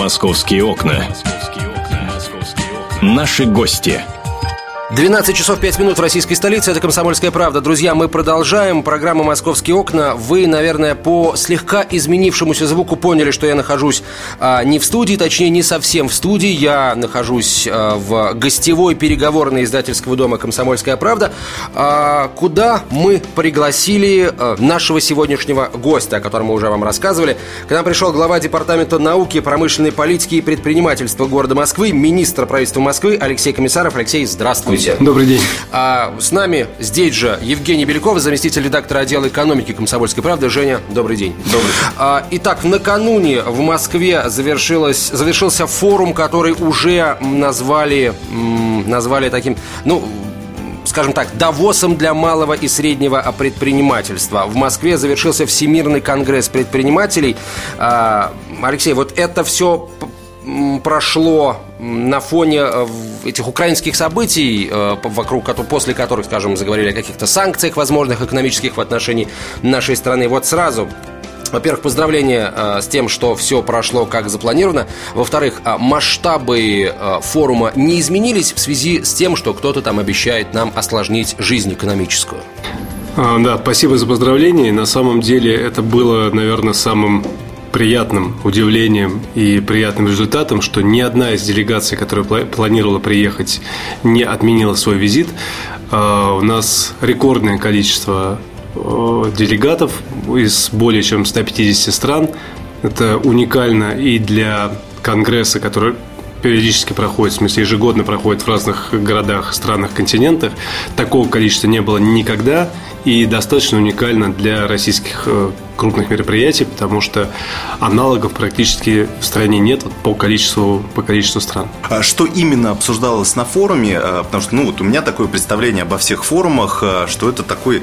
Московские окна. Наши гости. 12 часов 5 минут в российской столице. Это «Комсомольская правда». Друзья, мы продолжаем. Программа «Московские окна». Вы, наверное, по слегка изменившемуся звуку поняли, что я нахожусь а, не в студии, точнее, не совсем в студии. Я нахожусь а, в гостевой переговорной издательского дома «Комсомольская правда», а, куда мы пригласили а, нашего сегодняшнего гостя, о котором мы уже вам рассказывали. К нам пришел глава Департамента науки, промышленной политики и предпринимательства города Москвы, министр правительства Москвы Алексей Комиссаров. Алексей, здравствуйте. Здравствуйте. Добрый день. А, с нами здесь же Евгений Беляков, заместитель редактора отдела экономики «Комсомольской правды». Женя, добрый день. Добрый. А, итак, накануне в Москве завершилось, завершился форум, который уже назвали, назвали таким, ну, скажем так, Давосом для малого и среднего предпринимательства. В Москве завершился Всемирный конгресс предпринимателей. А, Алексей, вот это все прошло на фоне э, этих украинских событий, э, вокруг после которых, скажем, заговорили о каких-то санкциях возможных экономических в отношении нашей страны. Вот сразу во-первых, поздравления э, с тем, что все прошло как запланировано. Во-вторых, масштабы форума не изменились в связи с тем, что кто-то там обещает нам осложнить жизнь экономическую. А, да, спасибо за поздравления. На самом деле это было, наверное, самым приятным удивлением и приятным результатом, что ни одна из делегаций, которая планировала приехать, не отменила свой визит. А, у нас рекордное количество делегатов из более чем 150 стран. Это уникально и для Конгресса, который периодически проходит, в смысле ежегодно проходит в разных городах, странах, континентах. Такого количества не было никогда и достаточно уникально для российских э, крупных мероприятий, потому что аналогов практически в стране нет по количеству, по количеству стран. А что именно обсуждалось на форуме? А, потому что ну, вот у меня такое представление обо всех форумах, а, что это такой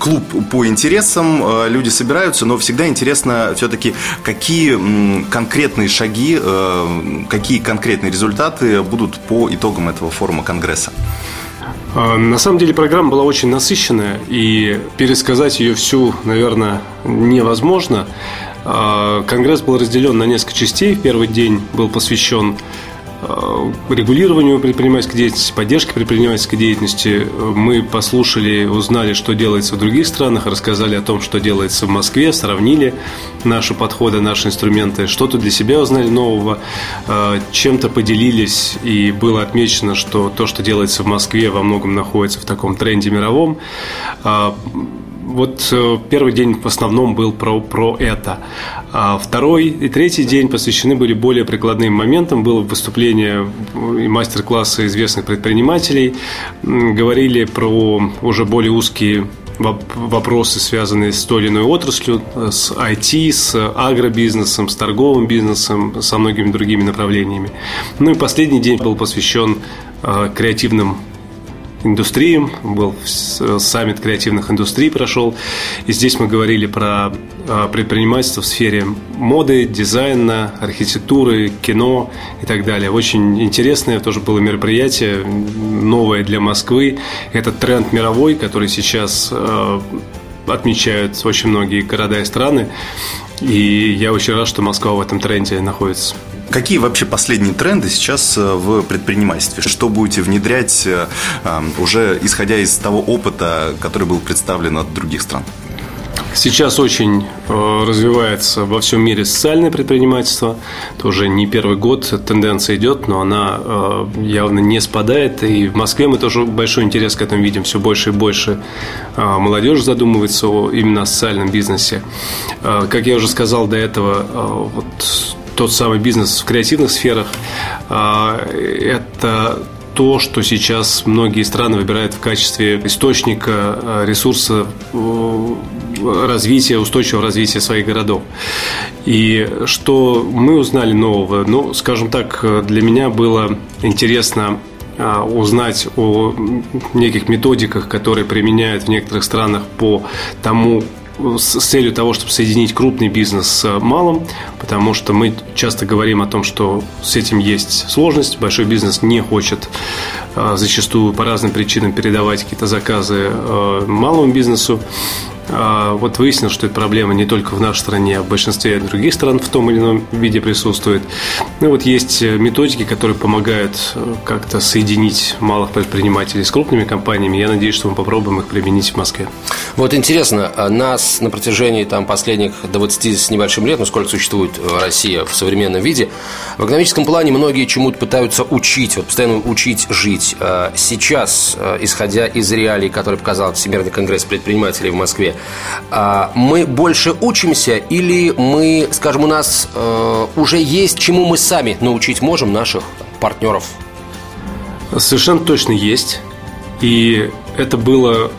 клуб по интересам, люди собираются, но всегда интересно все-таки, какие конкретные шаги, какие конкретные результаты будут по итогам этого форума Конгресса. А, на самом деле программа была очень насыщенная, и пересказать ее всю, наверное, невозможно. А, конгресс был разделен на несколько частей. Первый день был посвящен регулированию предпринимательской деятельности, поддержке предпринимательской деятельности. Мы послушали, узнали, что делается в других странах, рассказали о том, что делается в Москве, сравнили наши подходы, наши инструменты, что-то для себя узнали нового, э, чем-то поделились, и было отмечено, что то, что делается в Москве, во многом находится в таком тренде мировом. Вот э, первый день в основном был про, про это. А второй и третий день посвящены были более прикладным моментам. Было выступление и мастер-классы известных предпринимателей. Говорили про уже более узкие вопросы, связанные с той или иной отраслью, с IT, с агробизнесом, с торговым бизнесом, со многими другими направлениями. Ну и последний день был посвящен э, креативным индустриям, был саммит креативных индустрий прошел, и здесь мы говорили про а, предпринимательство в сфере моды, дизайна, архитектуры, кино и так далее. Очень интересное тоже было мероприятие, новое для Москвы. Это тренд мировой, который сейчас а, отмечают очень многие города и страны. И я очень рад, что Москва в этом тренде находится. Какие вообще последние тренды сейчас э, в предпринимательстве? Что будете внедрять э, э, уже исходя из того опыта, который был представлен от других стран? Сейчас очень развивается во всем мире социальное предпринимательство. Это уже не первый год тенденция идет, но она явно не спадает. И в Москве мы тоже большой интерес к этому видим. Все больше и больше молодежь задумывается именно о социальном бизнесе. Как я уже сказал до этого, вот тот самый бизнес в креативных сферах, а, это то, что сейчас многие страны выбирают в качестве источника а, ресурса э, развития, устойчивого развития своих городов. И что мы узнали нового? Ну, скажем так, для меня было интересно а, узнать о неких методиках, которые применяют в некоторых странах по тому, с целью того, чтобы соединить крупный бизнес с малым, потому что мы часто говорим о том, что с этим есть сложность. Большой бизнес не хочет а, зачастую по разным причинам передавать какие-то заказы а, малому бизнесу. А, вот выяснилось, что эта проблема не только в нашей стране, а в большинстве других стран в том или ином виде присутствует. Ну вот есть методики, которые помогают э, как-то соединить малых предпринимателей с крупными компаниями. Я надеюсь, что мы попробуем их применить в Москве. Вот интересно, а нас на протяжении там, последних 20 с небольшим лет, ну сколько существует э, Россия в современном виде, в экономическом плане многие чему-то пытаются учить, вот постоянно учить жить. А сейчас, э, исходя из реалий, которые показал Всемирный конгресс предпринимателей в Москве, мы больше учимся или мы, скажем, у нас э, уже есть, чему мы сами научить можем наших партнеров? Совершенно точно есть. И это было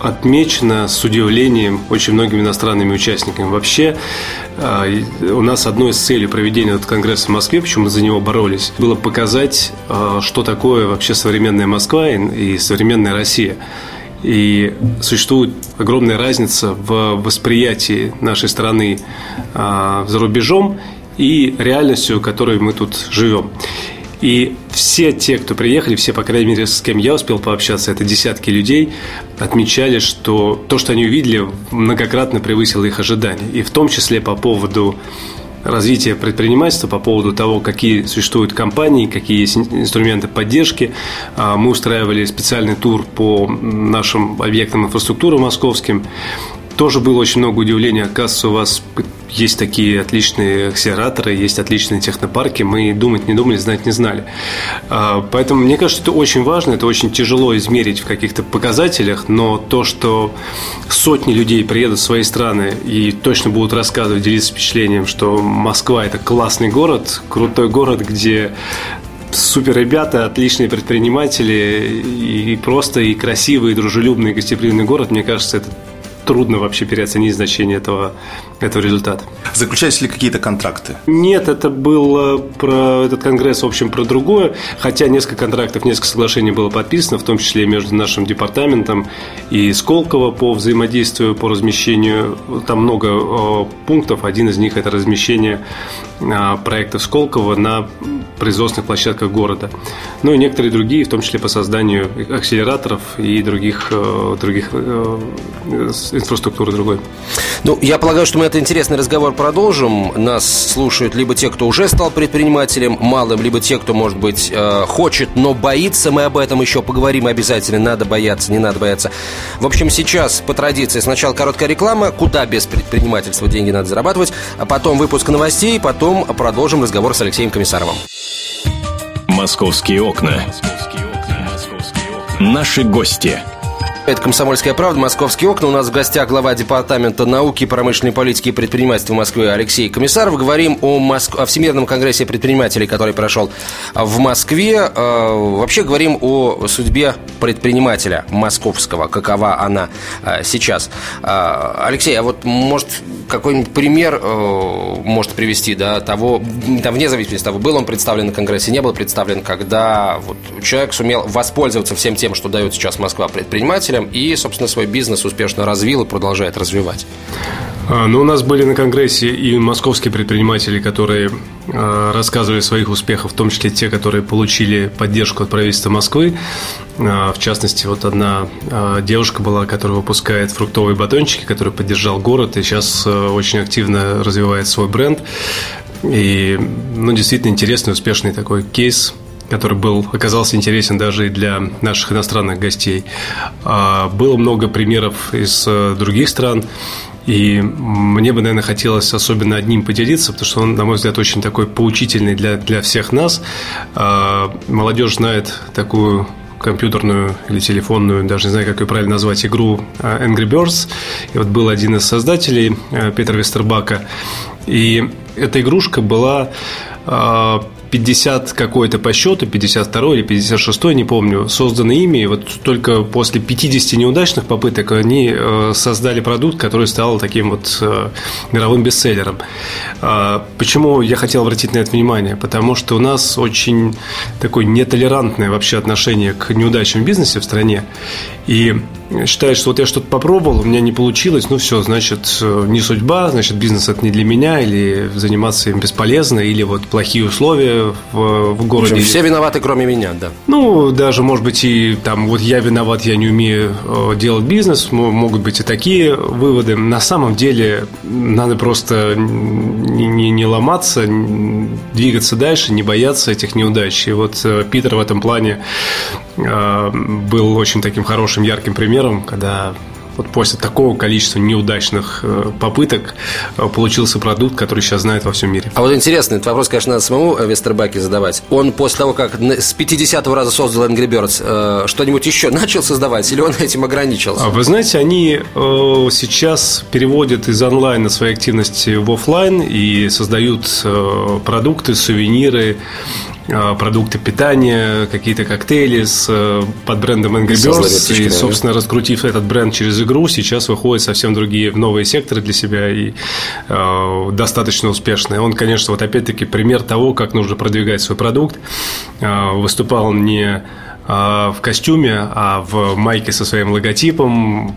отмечено с удивлением очень многими иностранными участниками. Вообще, а, у нас одной из целей проведения этого конгресса в Москве, почему мы за него боролись, было показать, а, что такое вообще современная Москва и современная Россия. И существует огромная разница в восприятии нашей страны а, за рубежом и реальностью, которой мы тут живем. И все те, кто приехали, все, по крайней мере, с кем я успел пообщаться, это десятки людей, отмечали, что то, что они увидели, многократно превысило их ожидания. И в том числе по поводу развития предпринимательства, по поводу того, какие существуют компании, какие есть инструменты поддержки. А, мы устраивали специальный тур по нашим объектам инфраструктуры московским. Тоже было очень много удивления. Оказывается, у вас есть такие отличные акселераторы, есть отличные технопарки. Мы думать не думали, знать не знали. А, поэтому мне кажется, это очень важно, это очень тяжело измерить в каких-то показателях, но то, что сотни людей приедут в свои страны и точно будут рассказывать, делиться впечатлением, что Москва – это классный город, крутой город, где супер ребята, отличные предприниматели и просто и красивый, и дружелюбный, и гостеприимный город, мне кажется, это трудно вообще переоценить значение этого, этого результата. Заключались ли какие-то контракты? Нет, это было про этот конгресс, в общем, про другое. Хотя несколько контрактов, несколько соглашений было подписано, в том числе между нашим департаментом и Сколково по взаимодействию, по размещению. Там много э, пунктов. Один из них – это размещение э, проектов Сколково на производственных площадках города. Ну и некоторые другие, в том числе по созданию акселераторов и других, э, других инфраструктуры другой. Ну, я полагаю, что мы этот интересный разговор продолжим. Нас слушают либо те, кто уже стал предпринимателем малым, либо те, кто, может быть, э, хочет, но боится. Мы об этом еще поговорим обязательно. Надо бояться, не надо бояться. В общем, сейчас, по традиции, сначала короткая реклама, куда без предпринимательства деньги надо зарабатывать, а потом выпуск новостей, потом продолжим разговор с Алексеем Комиссаровым. Московские окна. Наши гости – это «Комсомольская правда», «Московские окна». У нас в гостях глава Департамента науки, промышленной политики и предпринимательства Москвы Алексей Комиссаров. Говорим о, Моск... о Всемирном конгрессе предпринимателей, который прошел в Москве. Э, вообще говорим о судьбе предпринимателя московского, какова она э, сейчас. Алексей, а вот может какой-нибудь пример может привести да, того, там, вне зависимости от того, был он представлен на конгрессе, не был представлен, когда вот, человек сумел воспользоваться всем тем, что дает сейчас Москва предпринимателям, предпринимателем и, собственно, свой бизнес успешно развил и продолжает развивать. А, ну, у нас были на Конгрессе и московские предприниматели, которые а, рассказывали о своих успехах, в том числе те, которые получили поддержку от правительства Москвы. А, в частности, вот одна девушка была, которая выпускает фруктовые батончики, который поддержал город и сейчас очень активно развивает свой бренд. И, ну, действительно интересный, успешный такой кейс который был, оказался интересен даже и для наших иностранных гостей. А, было много примеров из э, других стран. И мне бы, наверное, хотелось особенно одним поделиться, потому что он, на мой взгляд, очень такой поучительный для, для всех нас. А, молодежь знает такую компьютерную или телефонную, даже не знаю, как ее правильно назвать, игру а, Angry Birds. И вот был один из создателей, э, Петр Вестербака. И эта игрушка была 50 какой-то по счету, 52 или 56, не помню, созданы ими. И вот только после 50 неудачных попыток они э, создали продукт, который стал таким вот э, мировым бестселлером. А, почему я хотел обратить на это внимание? Потому что у нас очень такое нетолерантное вообще отношение к неудачам в бизнесе в стране. И считает, что вот я что-то попробовал, у меня не получилось, ну все, значит, э, не судьба, значит, бизнес это не для меня, или заниматься им бесполезно, или вот плохие условия в, в городе. Все виноваты, кроме меня, да. Ну, даже, может быть, и там, вот я виноват, я не умею э, делать бизнес, могут быть и такие выводы. На самом деле, надо просто не, не, не ломаться, двигаться дальше, не бояться этих неудач. И вот э, Питер в этом плане был очень таким хорошим, ярким примером, когда вот после такого количества неудачных э, попыток э, получился продукт, который сейчас знает во всем мире. А вот интересно, этот вопрос, конечно, надо самому э, Вестербаке задавать. Он после того, как с 50-го раза создал Angry Birds, что-нибудь еще начал создавать или он этим ограничился? А вы знаете, они сейчас переводят из онлайна свои активности в офлайн и создают продукты, сувениры, продукты питания, какие-то коктейли с, э, под брендом Angry Birds. И, собственно, раскрутив этот бренд через игру, сейчас выходят совсем другие новые секторы для себя и э, достаточно успешные. Он, конечно, вот опять-таки пример того, как нужно продвигать свой продукт. Э, выступал не в костюме, а в майке со своим логотипом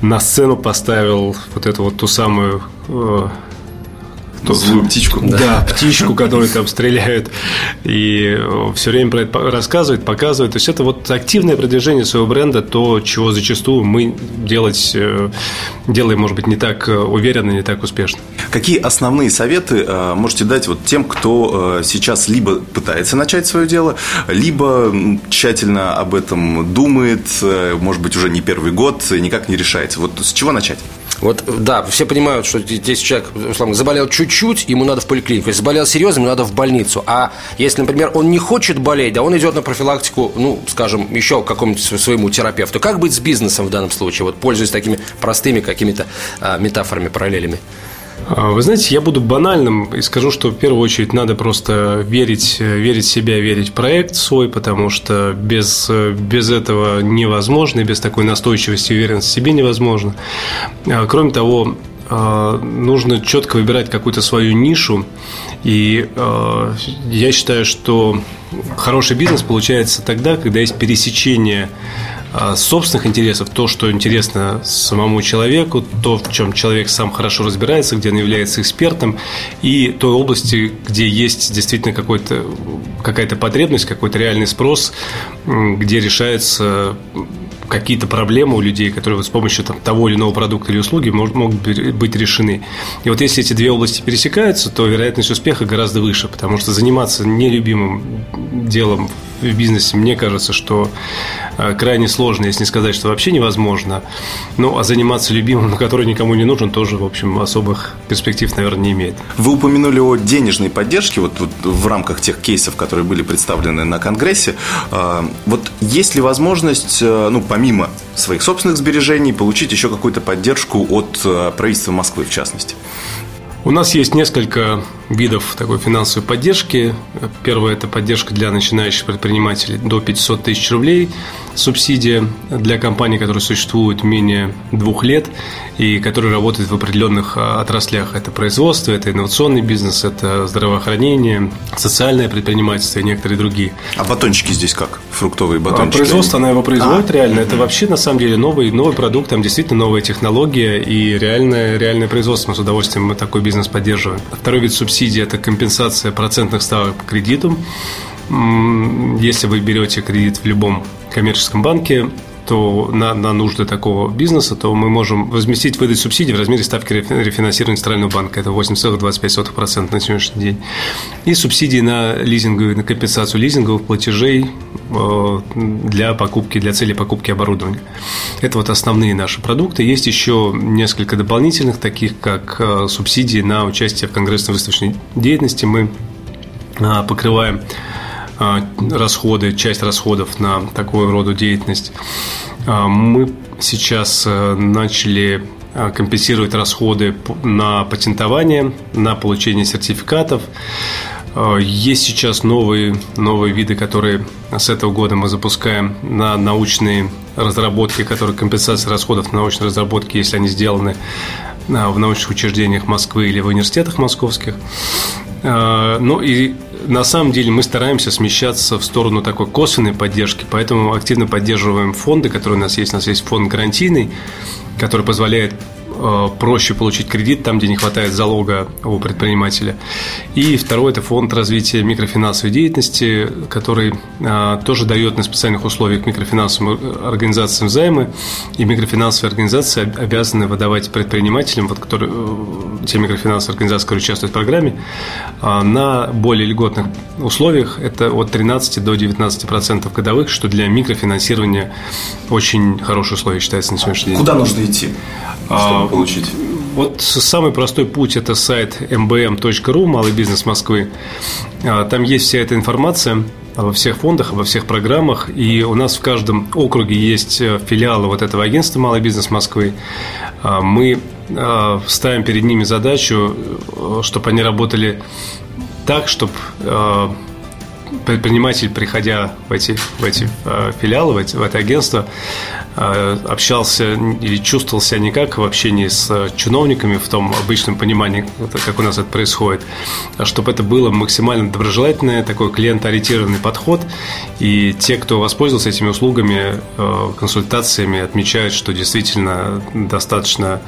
на сцену поставил вот эту вот ту самую Злую птичку. Да, да, птичку, которую там стреляют. И все время про это рассказывает, показывает. То есть это вот активное продвижение своего бренда, то, чего зачастую мы делать, э, делаем, может быть, не так э, уверенно, не так успешно. Какие основные советы э, можете дать вот тем, кто сейчас либо пытается начать свое дело, либо тщательно об этом думает, может быть, уже не первый год, никак не решается. Вот с чего начать? Вот, да, все понимают, что здесь человек, условно, заболел чуть-чуть, ему надо в поликлинику. Если заболел серьезно, ему надо в больницу. А если, например, он не хочет болеть, да он идет на профилактику, ну, скажем, еще к какому-нибудь своему терапевту. Как быть с бизнесом в данном случае? Вот пользуясь такими простыми какими-то а, метафорами, параллелями. А, вы знаете, я буду банальным и скажу, что в первую очередь надо просто верить, верить в себя, верить в проект свой, потому что без, без этого невозможно, и без такой настойчивости и уверенности в себе невозможно. А, кроме того, нужно четко выбирать какую-то свою нишу. И я считаю, что хороший бизнес получается тогда, когда есть пересечение а, собственных интересов, то, что интересно самому человеку, то, в чем человек сам хорошо разбирается, где он является экспертом, и той области, где есть действительно какой-то, какая-то потребность, какой-то реальный спрос, где решается какие-то проблемы у людей, которые вот с помощью там, того или иного продукта или услуги могут, могут быть решены. И вот если эти две области пересекаются, то вероятность успеха гораздо выше, потому что заниматься нелюбимым делом в бизнесе, мне кажется, что э, крайне сложно, если не сказать, что вообще невозможно. Ну, а заниматься любимым, который никому не нужен, тоже, в общем, особых перспектив, наверное, не имеет. Вы упомянули о денежной поддержке вот, вот в рамках тех кейсов, которые были представлены на Конгрессе. А, вот есть ли возможность, э, ну, помимо своих собственных сбережений, получить еще какую-то поддержку от э, правительства Москвы, в частности? У нас есть несколько видов такой финансовой поддержки. Первое – это поддержка для начинающих предпринимателей до 500 тысяч рублей, субсидия для компаний, которые существуют менее двух лет и которые работают в определенных а, отраслях. Это производство, это инновационный бизнес, это здравоохранение, социальное предпринимательство и некоторые другие. А батончики здесь как? Фруктовые а батончики? Производство, она его производит а? реально. Это вообще, на самом деле, новый, новый продукт, там действительно новая технология и реальное, реальное производство. Мы с удовольствием мы такой бизнес поддерживаем. Второй вид субсидии – это компенсация процентных ставок по кредиту. Если вы берете кредит в любом коммерческом банке, то на, на нужды такого бизнеса, то мы можем возместить, выдать субсидии в размере ставки рефинансирования Центрального банка. Это 8,25% на сегодняшний день. И субсидии на лизинговую, на компенсацию лизинговых платежей э, для покупки, для цели покупки оборудования. Это вот основные наши продукты. Есть еще несколько дополнительных, таких как э, субсидии на участие в конгрессно-выставочной деятельности. Мы э, покрываем расходы, часть расходов на такую роду деятельность. А, мы сейчас э, начали а, компенсировать расходы на патентование, на получение сертификатов. Есть сейчас новые, новые виды, которые с этого года мы запускаем на научные разработки, которые компенсация расходов на научные разработки, если они сделаны в научных учреждениях Москвы или в университетах московских. Ну и на самом деле мы стараемся смещаться в сторону такой косвенной поддержки, поэтому активно поддерживаем фонды, которые у нас есть. У нас есть фонд гарантийный, который позволяет проще получить кредит там, где не хватает залога у предпринимателя. И второй – это фонд развития микрофинансовой деятельности, который э, тоже дает на специальных условиях микрофинансовым организациям займы, и микрофинансовые организации обязаны выдавать предпринимателям, вот, которые, э, те микрофинансовые организации, которые участвуют в программе, на более льготных условиях, это от 13 до 19% процентов годовых, что для микрофинансирования очень хорошие условия считается на сегодняшний день. Куда нужно идти? чтобы получить? Вот самый простой путь – это сайт mbm.ru, малый бизнес Москвы. А, там есть вся эта информация во всех фондах, во всех программах. И у нас в каждом округе есть э, филиалы вот этого агентства «Малый бизнес Москвы». А, мы а, ставим перед ними задачу, э, чтобы они работали так, чтобы предприниматель, приходя в эти, в эти э, филиалы, в, эти, в это агентство, э, общался или чувствовал себя не в общении с чиновниками в том обычном понимании, как у нас это происходит, а чтобы это было максимально доброжелательное, такой клиентоориентированный подход. И те, кто воспользовался этими услугами, консультациями, отмечают, что действительно достаточно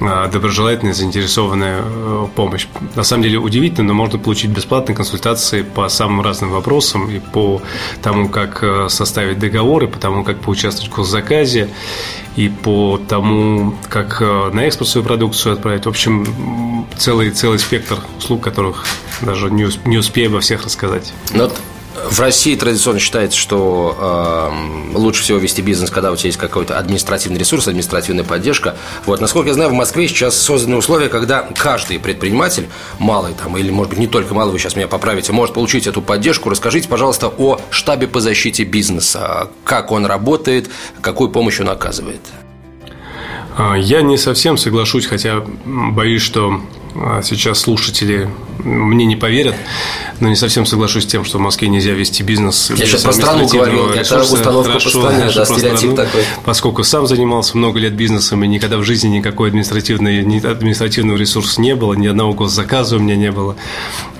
доброжелательная, заинтересованная э, помощь. На самом деле удивительно, но можно получить бесплатные консультации по самым разным вопросам и по тому, как э, составить договоры, по тому, как поучаствовать в госзаказе, и по тому, как на экспорт свою продукцию отправить. В общем, целый, целый спектр услуг, которых даже не, успею во всех рассказать. Но в России традиционно считается, что э, лучше всего вести бизнес, когда у тебя есть какой-то административный ресурс, административная поддержка. Вот, насколько я знаю, в Москве сейчас созданы условия, когда каждый предприниматель, малый там, или, может быть, не только малый, вы сейчас меня поправите, может получить эту поддержку. Расскажите, пожалуйста, о штабе по защите бизнеса. Как он работает, какую помощь он оказывает? А, я не совсем соглашусь, хотя боюсь, что сейчас слушатели мне не поверят, но не совсем соглашусь с тем, что в Москве нельзя вести бизнес. Я сейчас про страну говорю, это установка хорошо, по стране, да, стереотип такой. Поскольку сам занимался много лет бизнесом, и никогда в жизни никакой административной, административного ресурса не было, ни одного госзаказа у меня не было.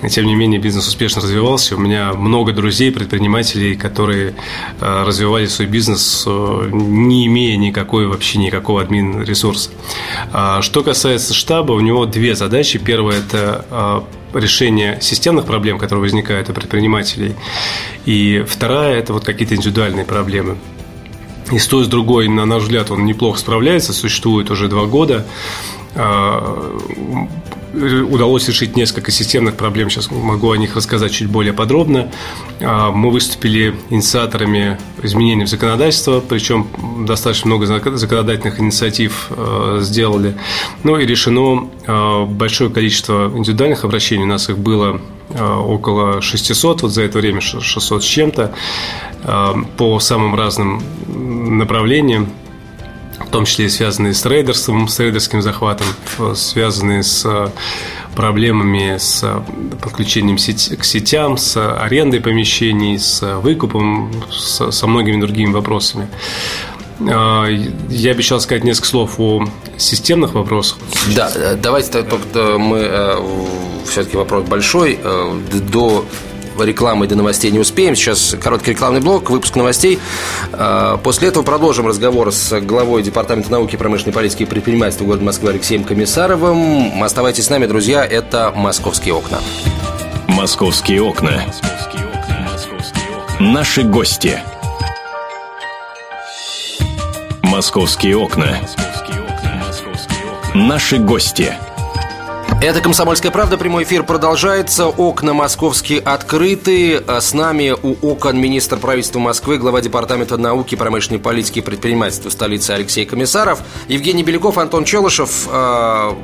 И, тем не менее, бизнес успешно развивался. У меня много друзей, предпринимателей, которые а, развивали свой бизнес, э, не имея никакой вообще никакого админ ресурса. А что касается штаба, у него две задачи задачи. Первое – это а, решение системных проблем, которые возникают у предпринимателей. И вторая – это вот какие-то индивидуальные проблемы. И с той, с другой, на наш взгляд, он неплохо справляется, существует уже два года. Удалось решить несколько системных проблем. Сейчас могу о них рассказать чуть более подробно. А, мы выступили инициаторами изменений в законодательство, причем достаточно много законодательных инициатив а, сделали. Ну и решено а, большое количество индивидуальных обращений. У нас их было около 600, вот за это время 600 с чем-то, по самым разным направлениям в том числе связанные с рейдерством, с рейдерским захватом, связанные с э, проблемами с э, подключением к сетям, с арендой помещений, с выкупом, со многими другими вопросами. Э, я обещал сказать несколько слов о системных вопросах. Да, давайте мы все-таки вопрос большой. До рекламы до новостей не успеем. Сейчас короткий рекламный блок, выпуск новостей. А, после этого продолжим разговор с главой Департамента науки, промышленной политики и предпринимательства города Москвы Алексеем Комиссаровым. Оставайтесь с нами, друзья. Это «Московские окна». «Московские окна». Наши гости. «Московские окна». Наши гости. Это «Комсомольская правда». Прямой эфир продолжается. Окна московские открыты. А с нами у окон министр правительства Москвы, глава Департамента науки, промышленной политики и предпринимательства столицы Алексей Комиссаров, Евгений Беляков, Антон Челышев. А,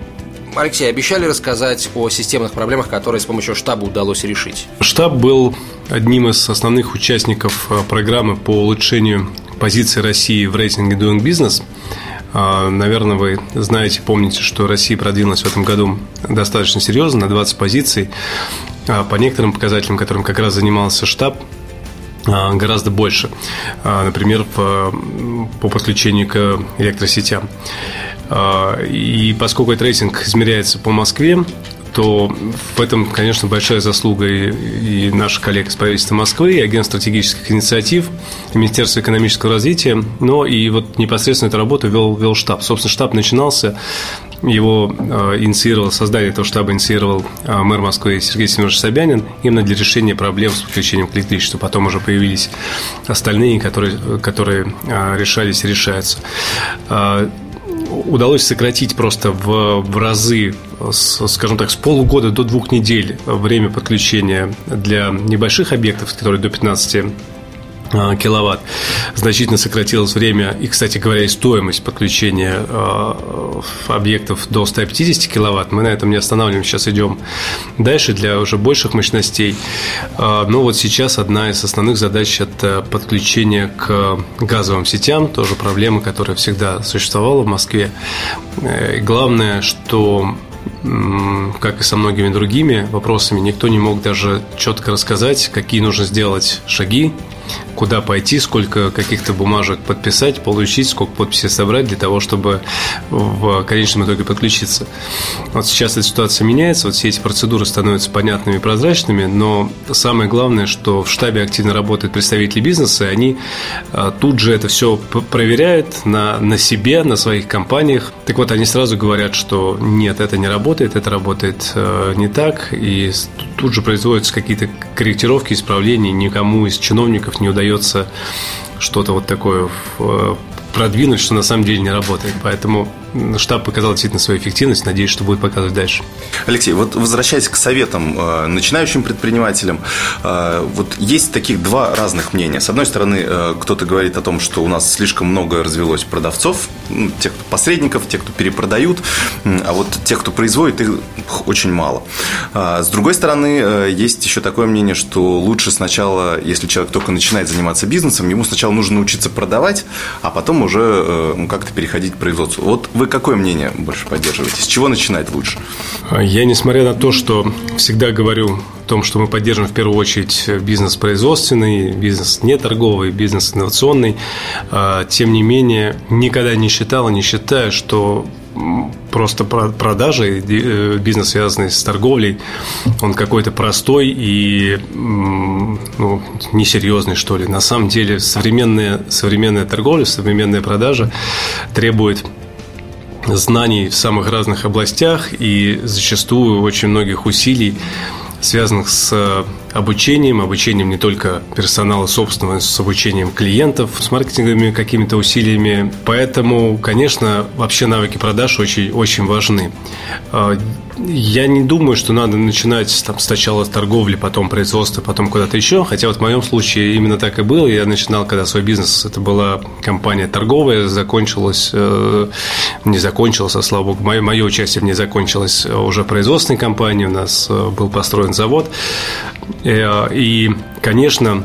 Алексей, обещали рассказать о системных проблемах, которые с помощью штаба удалось решить. Штаб был одним из основных участников а, программы по улучшению позиции России в рейтинге Doing Business – наверное, вы знаете, помните, что Россия продвинулась в этом году достаточно серьезно, на 20 позиций. А, по некоторым показателям, которым как раз занимался штаб, а, гораздо больше. Например, по, по подключению к электросетям. И поскольку этот рейтинг измеряется по Москве, то в этом, конечно, большая заслуга и, и наших коллег из правительства Москвы, и Агентства стратегических инициатив, и Министерства экономического развития, но и вот непосредственно эту работу вел, вел штаб. Собственно, штаб начинался его э, инициировал, создание этого штаба инициировал э, мэр Москвы Сергей Семенович Собянин именно для решения проблем с подключением к электричеству. Потом уже появились остальные, которые, которые э, решались и решаются удалось сократить просто в, в разы, с, скажем так, с полугода до двух недель время подключения для небольших объектов, которые до 15 а, киловатт. Значительно сократилось время и, кстати говоря, и стоимость подключения а, объектов до 150 киловатт. Мы на этом не останавливаем, сейчас идем дальше для уже больших мощностей. А, но вот сейчас одна из основных задач – это подключение к газовым сетям, тоже проблема, которая всегда существовала в Москве. Э, и главное, что как и со многими другими вопросами, никто не мог даже четко рассказать, какие нужно сделать шаги куда пойти, сколько каких-то бумажек подписать, получить, сколько подписей собрать для того, чтобы в конечном итоге подключиться. Вот сейчас эта ситуация меняется, вот все эти процедуры становятся понятными и прозрачными, но самое главное, что в штабе активно работают представители бизнеса, и они а, тут же это все проверяют на, на себе, на своих компаниях. Так вот, они сразу говорят, что нет, это не работает, это работает э, не так, и тут же производятся какие-то корректировки, исправления, никому из чиновников не удается что-то вот такое э, продвинуть, что на самом деле не работает. Поэтому штаб показал действительно свою эффективность. Надеюсь, что будет показывать дальше. Алексей, вот возвращаясь к советам э, начинающим предпринимателям, э, вот есть таких два разных мнения. С одной стороны, э, кто-то говорит о том, что у нас слишком много развелось продавцов, тех, кто посредников, тех, кто перепродают, а вот тех, кто производит, их очень мало. А с другой стороны, есть еще такое мнение, что лучше сначала, если человек только начинает заниматься бизнесом, ему сначала нужно научиться продавать, а потом уже ну, как-то переходить к производству. Вот вы какое мнение больше поддерживаете? С чего начинать лучше? Я, несмотря на то, что всегда говорю о том, что мы поддерживаем в первую очередь бизнес производственный, бизнес не торговый, бизнес инновационный, а, тем не менее, никогда не считал и не считаю, что просто продажи, э, бизнес, связанный с торговлей, он какой-то простой и ну, несерьезный, что ли. На самом деле современная, современная торговля, современная продажа требует знаний в самых разных областях и зачастую очень многих усилий, связанных с э, обучением, обучением не только персонала собственного, но с обучением клиентов, с маркетинговыми какими-то усилиями. Поэтому, конечно, вообще навыки продаж очень, очень важны. А, я не думаю, что надо начинать там, сначала с торговли, потом производства, потом куда-то еще. Хотя вот в моем случае именно так и было. Я начинал, когда свой бизнес, это была компания торговая, закончилась, э, не закончилась, а слава богу, мое, мое участие в ней закончилось уже производственной компанией. У нас э, был построен завод. Э, и, конечно,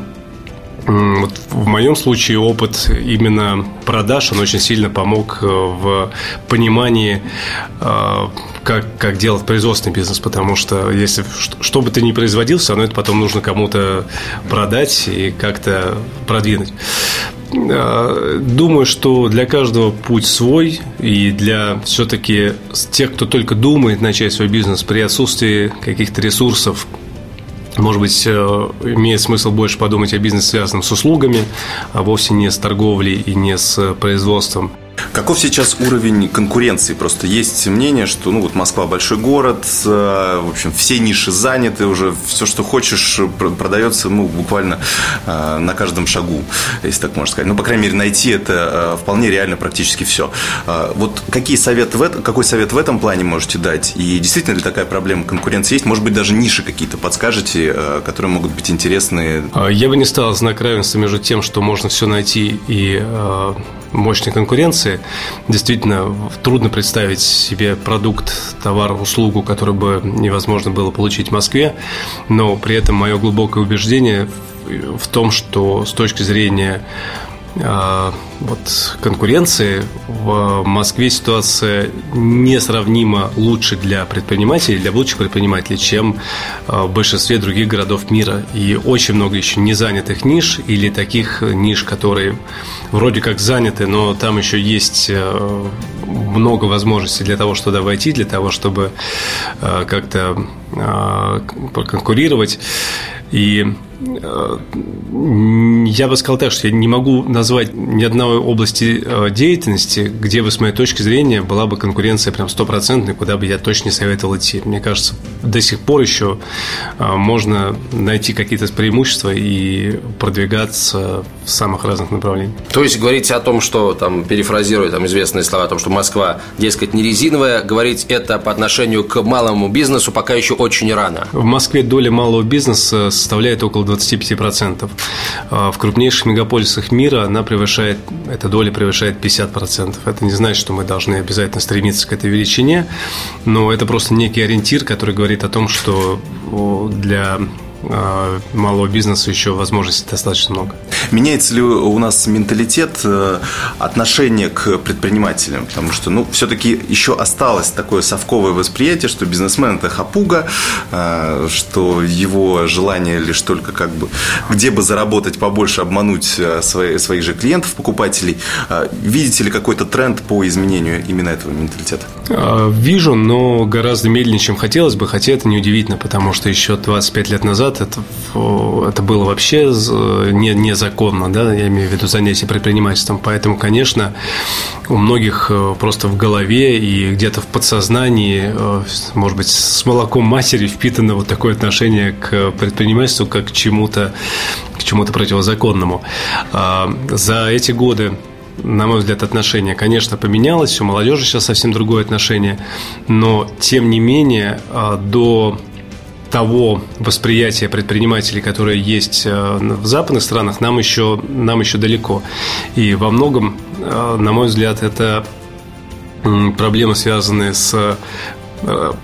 вот в моем случае опыт именно продаж, он очень сильно помог в понимании как, как делать производственный бизнес, потому что если что бы ты ни производил, все равно это потом нужно кому-то продать и как-то продвинуть. Думаю, что для каждого путь свой, и для все-таки тех, кто только думает начать свой бизнес при отсутствии каких-то ресурсов, может быть, э, имеет смысл больше подумать о бизнесе, связанном с услугами, а вовсе не с торговлей и не с производством. Каков сейчас уровень конкуренции? Просто есть мнение, что ну вот Москва большой город, э, в общем, все ниши заняты уже, все, что хочешь, продается ну, буквально э, на каждом шагу, если так можно сказать. Ну, по крайней мере, найти это э, вполне реально практически все. Вот какие советы в этом, какой совет в этом плане можете дать? И действительно ли такая проблема конкуренции есть? Может быть, даже ниши какие-то подскажете, которые могут быть интересны? А, я бы не стал знак равенства между тем, что можно все найти и мощной конкуренции. Действительно, трудно представить себе продукт, товар, услугу, который бы невозможно было получить в Москве, но при этом мое глубокое убеждение в том, что с точки зрения вот, конкуренции в Москве ситуация несравнимо лучше для предпринимателей, для будущих предпринимателей, чем а, в большинстве других городов мира. И очень много еще незанятых ниш или таких ниш, которые вроде как заняты, но там еще есть а, много возможностей для того, чтобы войти, для того, чтобы как-то конкурировать. И я бы сказал так, что я не могу назвать ни одной области э, деятельности, где бы, с моей точки зрения, была бы конкуренция прям стопроцентной, куда бы я точно не советовал идти. Мне кажется, до сих пор еще э, можно найти какие-то преимущества и продвигаться в самых разных направлениях. То есть говорить о том, что, там, перефразируя там, известные слова о том, что Москва, дескать, не резиновая, говорить это по отношению к малому бизнесу пока еще очень рано. В Москве доля малого бизнеса составляет около 25%. А в крупнейших мегаполисах мира она превышает, эта доля превышает 50%. Это не значит, что мы должны обязательно стремиться к этой величине, но это просто некий ориентир, который говорит о том, что для малого бизнеса еще возможностей достаточно много. Меняется ли у нас менталитет, э, отношение к предпринимателям? Потому что, ну, все-таки еще осталось такое совковое восприятие, что бизнесмен – это хапуга, э, что его желание лишь только как бы где бы заработать побольше, обмануть э, свои, своих же клиентов, покупателей. Видите ли какой-то тренд по изменению именно этого менталитета? А, вижу, но гораздо медленнее, чем хотелось бы, хотя это неудивительно, потому что еще 25 лет назад это, это было вообще не, незаконно, да, я имею в виду занятие предпринимательством. Поэтому, конечно, у многих э, просто в голове и где-то в подсознании, э, может быть, с молоком матери впитано вот такое отношение к предпринимательству как к чему-то к чему-то противозаконному. А, за эти годы на мой взгляд, отношение, конечно, поменялось, у молодежи сейчас совсем другое отношение, но, тем не менее, а, до того восприятия предпринимателей, которое есть э, в западных странах, нам еще, нам еще далеко. И во многом, э, на мой взгляд, это проблемы, связанные с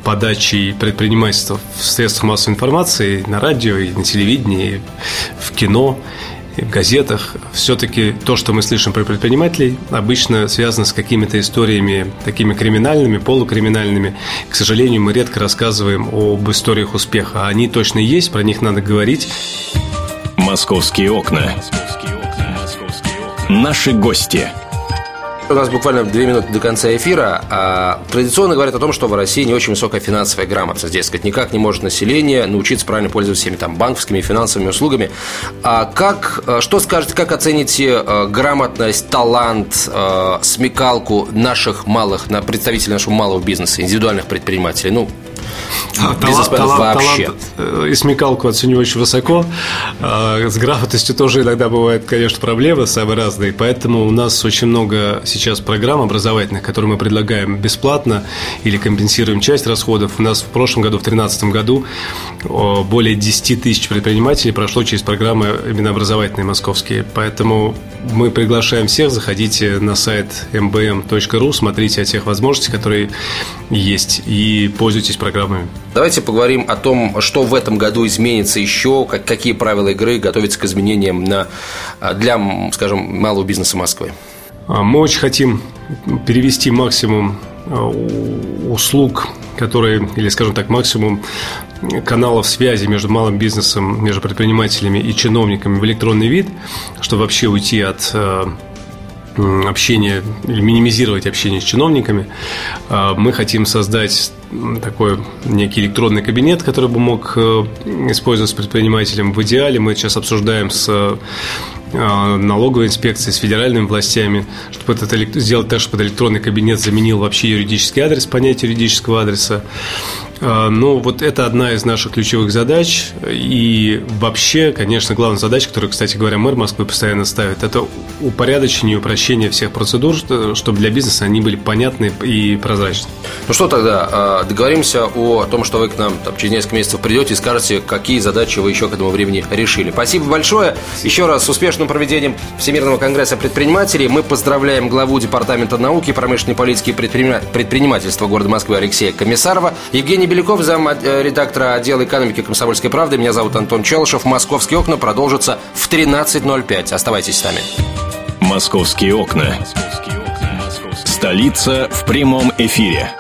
подачей предпринимательства в средствах массовой информации, на радио, и на телевидении, и в кино в газетах, все-таки то, что мы слышим про предпринимателей, обычно связано с какими-то историями такими криминальными, полукриминальными. К сожалению, мы редко рассказываем об историях успеха. Они точно есть, про них надо говорить. Московские окна. Наши гости – у нас буквально две минуты до конца эфира. А, традиционно говорят о том, что в России не очень высокая финансовая грамотность. Дескать, никак не может население научиться правильно пользоваться всеми там банковскими и финансовыми услугами. А как, а, что скажете, как оцените а, грамотность, талант, а, смекалку наших малых, представителей нашего малого бизнеса, индивидуальных предпринимателей? Ну, бизнесменов талант, вообще. Талант э, и смекалку оценю очень высоко. А, с грамотностью тоже иногда бывают, конечно, проблемы самые разные. Поэтому у нас очень много сейчас программ образовательных, которые мы предлагаем бесплатно или компенсируем часть расходов. У нас в прошлом году, в 2013 году, более 10 тысяч предпринимателей прошло через программы именно образовательные московские. Поэтому мы приглашаем всех, заходите на сайт mbm.ru, смотрите о тех возможностях, которые есть, и пользуйтесь программами. Давайте поговорим о том, что в этом году изменится еще, как, какие правила игры готовятся к изменениям на, для, скажем, малого бизнеса Москвы. А, мы очень хотим перевести максимум а, услуг, которые, или, скажем так, максимум каналов связи между малым бизнесом, между предпринимателями и чиновниками в электронный вид, чтобы вообще уйти от общения или минимизировать общение с чиновниками. А, мы хотим создать такой некий электронный кабинет, который бы мог э, использоваться предпринимателем. В идеале мы сейчас обсуждаем с э, налоговой инспекцией, с федеральными властями, чтобы это сделать так, чтобы электронный кабинет заменил вообще юридический адрес, понятие юридического адреса. А, ну, вот это одна из наших ключевых задач. И вообще, конечно, главная задача, которую, кстати говоря, мэр Москвы постоянно ставит, это упорядочение и упрощение всех процедур, чтобы для бизнеса они были понятны и прозрачны. Ну что тогда, а, договоримся о том, что вы к нам там, через несколько месяцев придете и скажете, какие задачи вы еще к этому времени решили. Спасибо большое. Еще раз с успешным проведением Всемирного конгресса предпринимателей. Мы поздравляем главу Департамента науки, промышленной политики и предпринимательства города Москвы Алексея Комиссарова. Евгений Беляков, зам э, редактора отдела экономики «Комсомольской правды». Меня зовут Антон Челышев. «Московские окна» продолжатся в 13.05. Оставайтесь с нами. «Московские окна». Столица в прямом эфире.